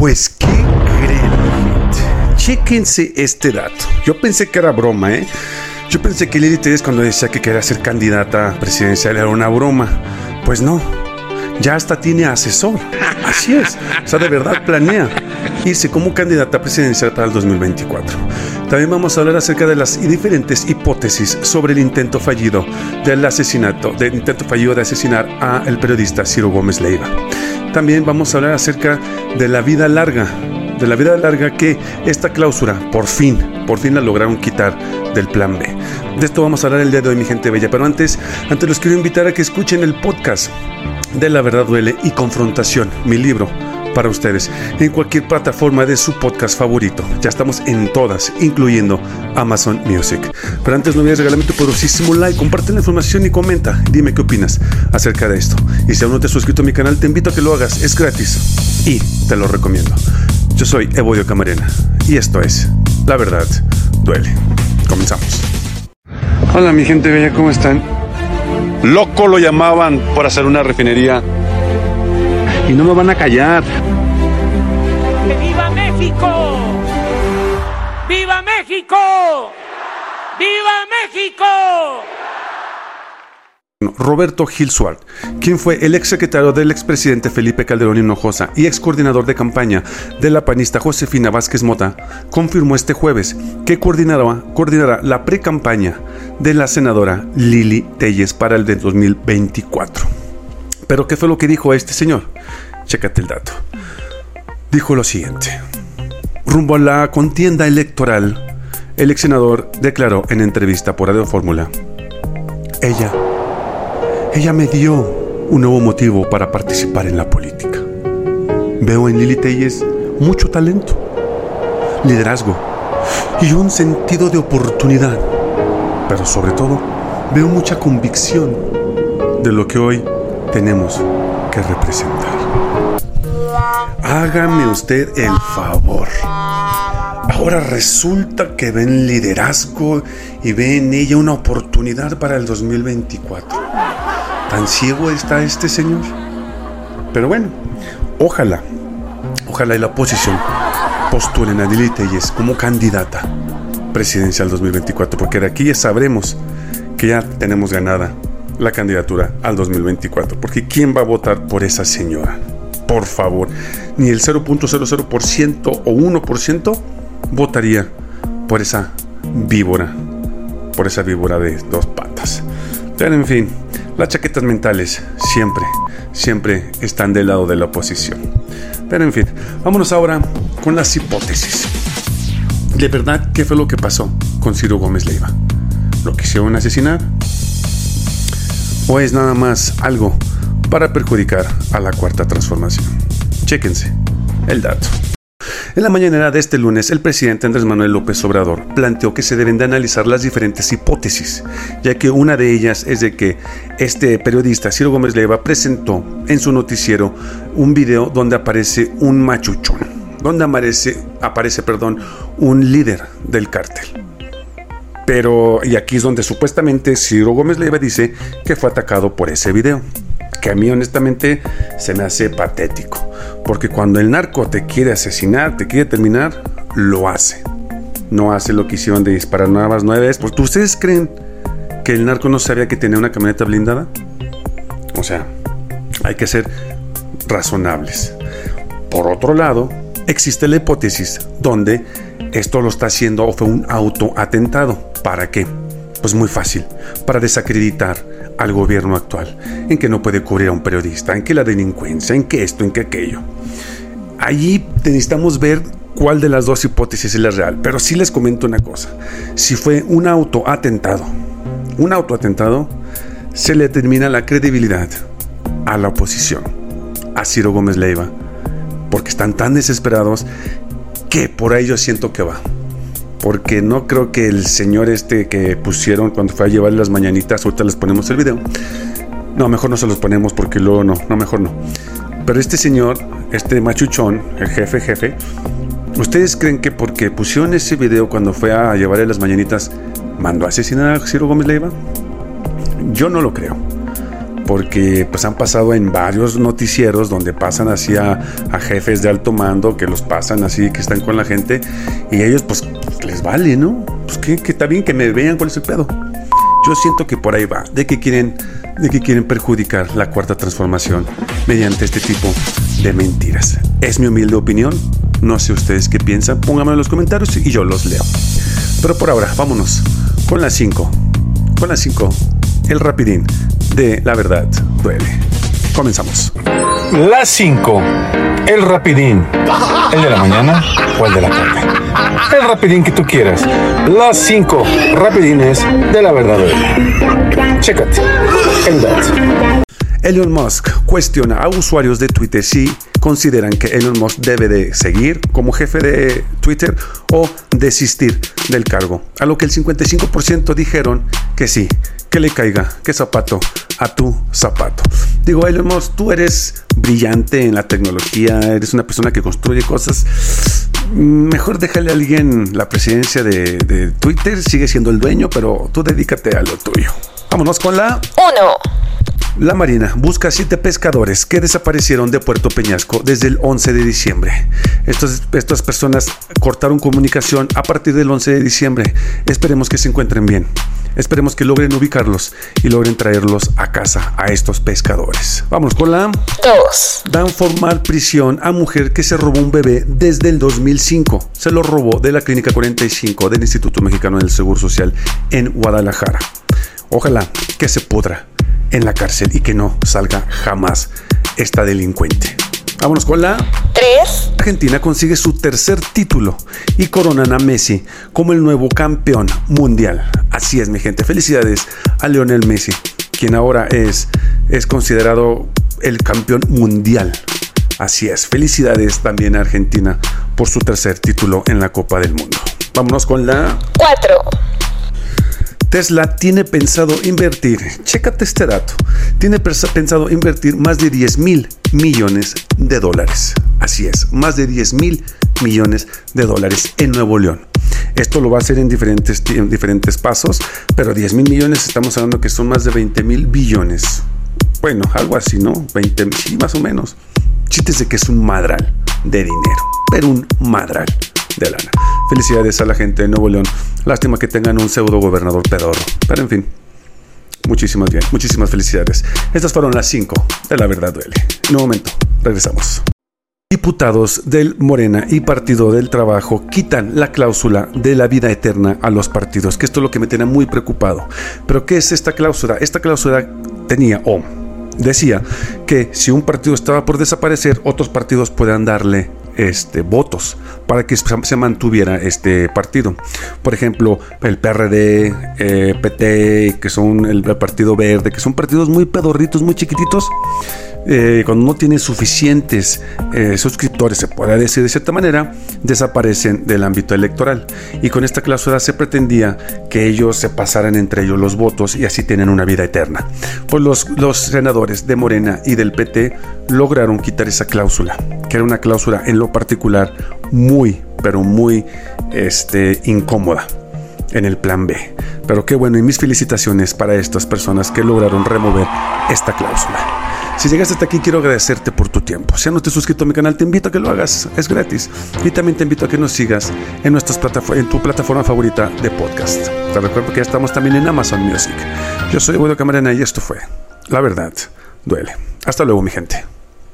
Pues, ¿qué creen, gente? Chéquense este dato. Yo pensé que era broma, ¿eh? Yo pensé que Lili Telles cuando decía que quería ser candidata presidencial era una broma. Pues no, ya hasta tiene asesor. Así es. O sea, de verdad planea irse como candidata presidencial para el 2024. También vamos a hablar acerca de las diferentes hipótesis sobre el intento fallido del asesinato, del intento fallido de asesinar a el periodista Ciro Gómez Leiva. También vamos a hablar acerca de la vida larga, de la vida larga que esta cláusula, por fin, por fin la lograron quitar del plan B. De esto vamos a hablar el día de hoy, mi gente bella. Pero antes, antes los quiero invitar a que escuchen el podcast de La Verdad Duele y Confrontación, mi libro para ustedes en cualquier plataforma de su podcast favorito. Ya estamos en todas, incluyendo Amazon Music. Pero antes no olvides regalarme tu poderosísimo like, comparte la información y comenta. Dime qué opinas acerca de esto. Y si aún no te has suscrito a mi canal, te invito a que lo hagas. Es gratis y te lo recomiendo. Yo soy Evoyo Camarena y esto es La Verdad Duele. Comenzamos. Hola mi gente bella, ¿cómo están? Loco lo llamaban por hacer una refinería. Y no me van a callar. ¡Viva México! ¡Viva México! ¡Viva México! Roberto Gil Suárez, quien fue el exsecretario del expresidente Felipe Calderón Hinojosa y ex coordinador de campaña de la panista Josefina Vázquez Mota, confirmó este jueves que coordinará, coordinará la pre-campaña de la senadora Lili Telles para el de 2024. Pero ¿qué fue lo que dijo este señor? Chécate el dato. Dijo lo siguiente. Rumbo a la contienda electoral, el ex senador declaró en entrevista por Radio Fórmula, ella ella me dio un nuevo motivo para participar en la política. Veo en Lili Telles mucho talento, liderazgo y un sentido de oportunidad, pero sobre todo veo mucha convicción de lo que hoy tenemos que representar. Hágame usted el favor. Ahora resulta que ven liderazgo y ve en ella una oportunidad para el 2024. ¿Tan ciego está este señor? Pero bueno, ojalá, ojalá y la oposición postulen a Lili Telles como candidata presidencial 2024, porque de aquí ya sabremos que ya tenemos ganada la candidatura al 2024, porque ¿quién va a votar por esa señora? Por favor, ni el 0.00% o 1% votaría por esa víbora, por esa víbora de dos patas. Pero en fin, las chaquetas mentales siempre, siempre están del lado de la oposición. Pero en fin, vámonos ahora con las hipótesis. ¿De verdad qué fue lo que pasó con Ciro Gómez Leiva? ¿Lo quisieron asesinar? ¿O es nada más algo para perjudicar a la cuarta transformación? Chéquense el dato. En la mañanera de este lunes, el presidente Andrés Manuel López Obrador planteó que se deben de analizar las diferentes hipótesis, ya que una de ellas es de que este periodista Ciro Gómez Leiva presentó en su noticiero un video donde aparece un machuchón, donde aparece, aparece perdón, un líder del cártel. Pero, y aquí es donde supuestamente Ciro Gómez Leiva dice que fue atacado por ese video que a mí honestamente se me hace patético. Porque cuando el narco te quiere asesinar, te quiere terminar, lo hace. No hace lo que hicieron de disparar nuevas nueve veces. Porque ustedes creen que el narco no sabía que tenía una camioneta blindada. O sea, hay que ser razonables. Por otro lado, existe la hipótesis donde esto lo está haciendo o fue un autoatentado. ¿Para qué? Pues muy fácil, para desacreditar al gobierno actual, en que no puede cubrir a un periodista, en que la delincuencia, en que esto, en que aquello. Allí necesitamos ver cuál de las dos hipótesis es la real, pero sí les comento una cosa. Si fue un autoatentado, un autoatentado, se le termina la credibilidad a la oposición, a Ciro Gómez Leiva, porque están tan desesperados que por ahí yo siento que va porque no creo que el señor este que pusieron cuando fue a llevar las mañanitas, ahorita les ponemos el video. No, mejor no se los ponemos porque luego no, no, mejor no. Pero este señor, este machuchón, el jefe, jefe, ¿ustedes creen que porque pusieron ese video cuando fue a llevarle las mañanitas, mandó a asesinar a Ciro Gómez Leiva? Yo no lo creo. Porque pues han pasado en varios noticieros donde pasan así a, jefes de alto mando que los pasan así que están con la gente y ellos pues les vale, ¿no? Pues que, que está bien que me vean cuál es el pedo. Yo siento que por ahí va, de que quieren, de que quieren perjudicar la cuarta transformación mediante este tipo de mentiras. Es mi humilde opinión. No sé ustedes qué piensan. Pónganme en los comentarios y yo los leo. Pero por ahora, vámonos con las 5. Con las 5, el rapidín de La Verdad Duele. Comenzamos. Las 5, el rapidín. ¿El de la mañana o el de la tarde? El rapidín que tú quieras. Las 5 rapidines de La Verdad Duele. Chécate. El. Elon Musk cuestiona a usuarios de Twitter si consideran que Elon Musk debe de seguir como jefe de Twitter o desistir del cargo. A lo que el 55% dijeron que sí, que le caiga, que zapato a tu zapato. Digo, Elon Musk, tú eres brillante en la tecnología, eres una persona que construye cosas. Mejor déjale a alguien la presidencia de, de Twitter, sigue siendo el dueño, pero tú dedícate a lo tuyo. Vámonos con la 1. La Marina busca a siete pescadores que desaparecieron de Puerto Peñasco desde el 11 de diciembre. estas personas cortaron comunicación a partir del 11 de diciembre. Esperemos que se encuentren bien. Esperemos que logren ubicarlos y logren traerlos a casa a estos pescadores. Vamos con la 2. Dan formal prisión a mujer que se robó un bebé desde el 2005. Se lo robó de la Clínica 45 del Instituto Mexicano del Seguro Social en Guadalajara. Ojalá que se pudra en la cárcel y que no salga jamás esta delincuente. Vámonos con la 3. Argentina consigue su tercer título y coronan a Messi como el nuevo campeón mundial. Así es, mi gente. Felicidades a Lionel Messi, quien ahora es, es considerado el campeón mundial. Así es. Felicidades también a Argentina por su tercer título en la Copa del Mundo. Vámonos con la 4. Tesla tiene pensado invertir, chécate este dato, tiene pensado invertir más de 10 mil millones de dólares. Así es, más de 10 mil millones de dólares en Nuevo León. Esto lo va a hacer en diferentes, pasos, pero 10 mil millones estamos hablando que son más de 20 mil billones. Bueno, algo así, ¿no? 20, sí, más o menos. Chistes de que es un madral de dinero, pero un madral de lana. Felicidades a la gente de Nuevo León. Lástima que tengan un pseudo gobernador pedorro. Pero en fin, muchísimas bien, muchísimas felicidades. Estas fueron las 5 de La Verdad Duele. En un momento, regresamos. Diputados del Morena y Partido del Trabajo quitan la cláusula de la vida eterna a los partidos, que esto es lo que me tiene muy preocupado. Pero ¿qué es esta cláusula? Esta cláusula tenía o decía que si un partido estaba por desaparecer, otros partidos puedan darle este, votos para que se mantuviera este partido. Por ejemplo, el PRD, eh, PT, que son el, Partido Verde, que son partidos muy pedorritos, muy chiquititos. Eh, cuando no tienen suficientes eh, suscriptores, se puede decir de cierta manera, desaparecen del ámbito electoral. Y con esta cláusula se pretendía que ellos se pasaran entre ellos los votos y así tienen una vida eterna. Pues los, los senadores de Morena y del PT lograron quitar esa cláusula, que era una cláusula en lo particular muy, pero muy este, incómoda en el plan B. Pero qué bueno y mis felicitaciones para estas personas que lograron remover esta cláusula. Si llegaste hasta aquí, quiero agradecerte por tu tiempo. Si aún no estás suscrito a mi canal, te invito a que lo hagas, es gratis. Y también te invito a que nos sigas en, nuestras en tu plataforma favorita de podcast. Te recuerdo que ya estamos también en Amazon Music. Yo soy Eduardo Camarena y esto fue La Verdad Duele. Hasta luego, mi gente.